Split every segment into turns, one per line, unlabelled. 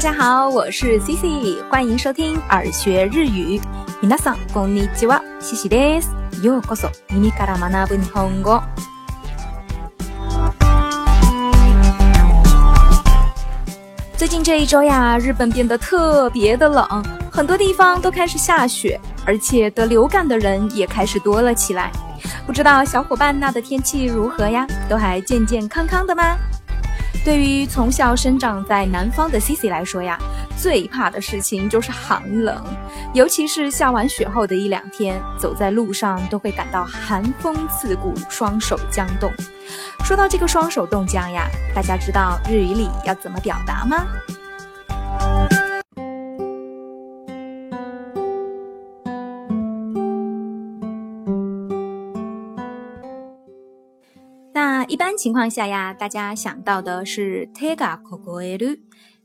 家好，我是 Cici，欢迎收听耳学日语。皆さんこんにちは、シシです。ようこそ耳から学ぶ日本語。最近这一周呀，日本变得特别的冷，很多地方都开始下雪，而且得流感的人也开始多了起来。不知道小伙伴那的天气如何呀？都还健健康康的吗？ 对于从小生长在南方的 Cici 来说呀，最怕的事情就是寒冷，尤其是下完雪后的一两天，走在路上都会感到寒风刺骨，双手僵冻。说到这个双手冻僵呀，大家知道日语里要怎么表达吗？一般情况下呀，大家想到的是 tega kogoeru，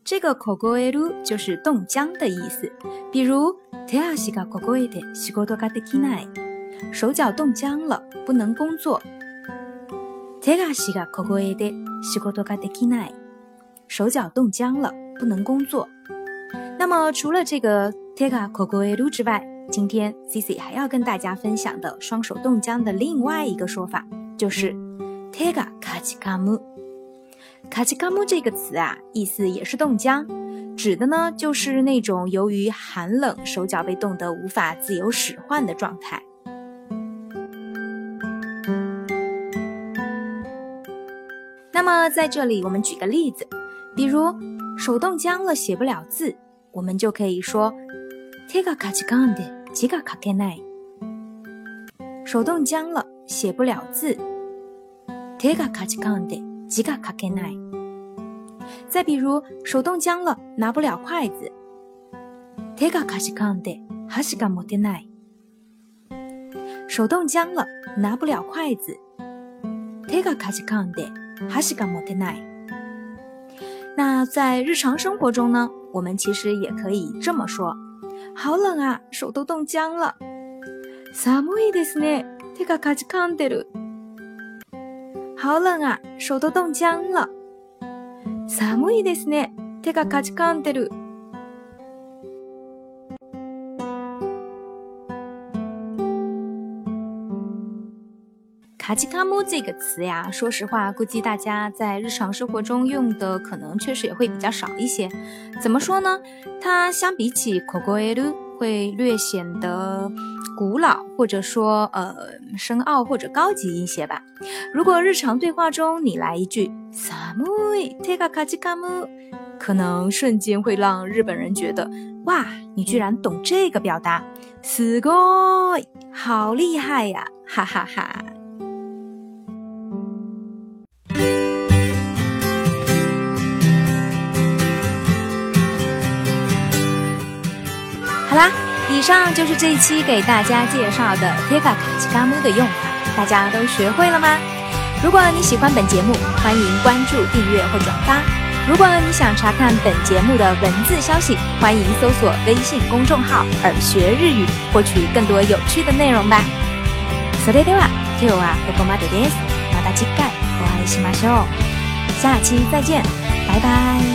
这个 kogoeru 就是冻僵的意思。比如 tega s i g a kogoete shigoto ga dekinai，手脚冻僵了，不能工作。tega s i g a kogoete shigoto ga dekinai，手脚冻僵了，不能工作。那么除了这个 tega kogoeru 之外，今天 Cici 还要跟大家分享的双手冻僵的另外一个说法就是。手がかじかむ，かじかむ这个词啊，意思也是冻僵，指的呢就是那种由于寒冷，手脚被冻得无法自由使唤的状态。那么在这里，我们举个例子，比如手冻僵了，写不了字，我们就可以说手がかじかんで字が書けない。手冻僵了，写不了字。 手がかじかんで字が書けない。再比如，手冻僵了，拿不了筷子。手がかじかんで箸が持てない。手冻僵了，拿不了筷子。手がかじかんで箸が持てない。那在日常生活中呢，我们其实也可以这么说：好冷啊，手都冻僵了。寒いですね。手がかじかんでる。 好冷啊，手都冻僵了。寒いですね。手がかじかんでる。卡吉卡姆这个词呀，说实话，估计大家在日常生活中用的可能确实也会比较少一些。怎么说呢？它相比起 kogoeru 会略显得。古老或者说呃深奥或者高级一些吧。如果日常对话中你来一句 “samui tega kajikamu”，可能瞬间会让日本人觉得哇，你居然懂这个表达，すごい，好厉害呀，哈哈哈。 上就是这一期给大家介绍的 Tega 卡奇卡姆的用法，大家都学会了吗？如果你喜欢本节目，欢迎关注、订阅或转发。如果你想查看本节目的文字消息，欢迎搜索微信公众号“耳学日语”，获取更多有趣的内容吧。それでは今日はここまでです。また次回お会いしましょう。下期再见，拜拜。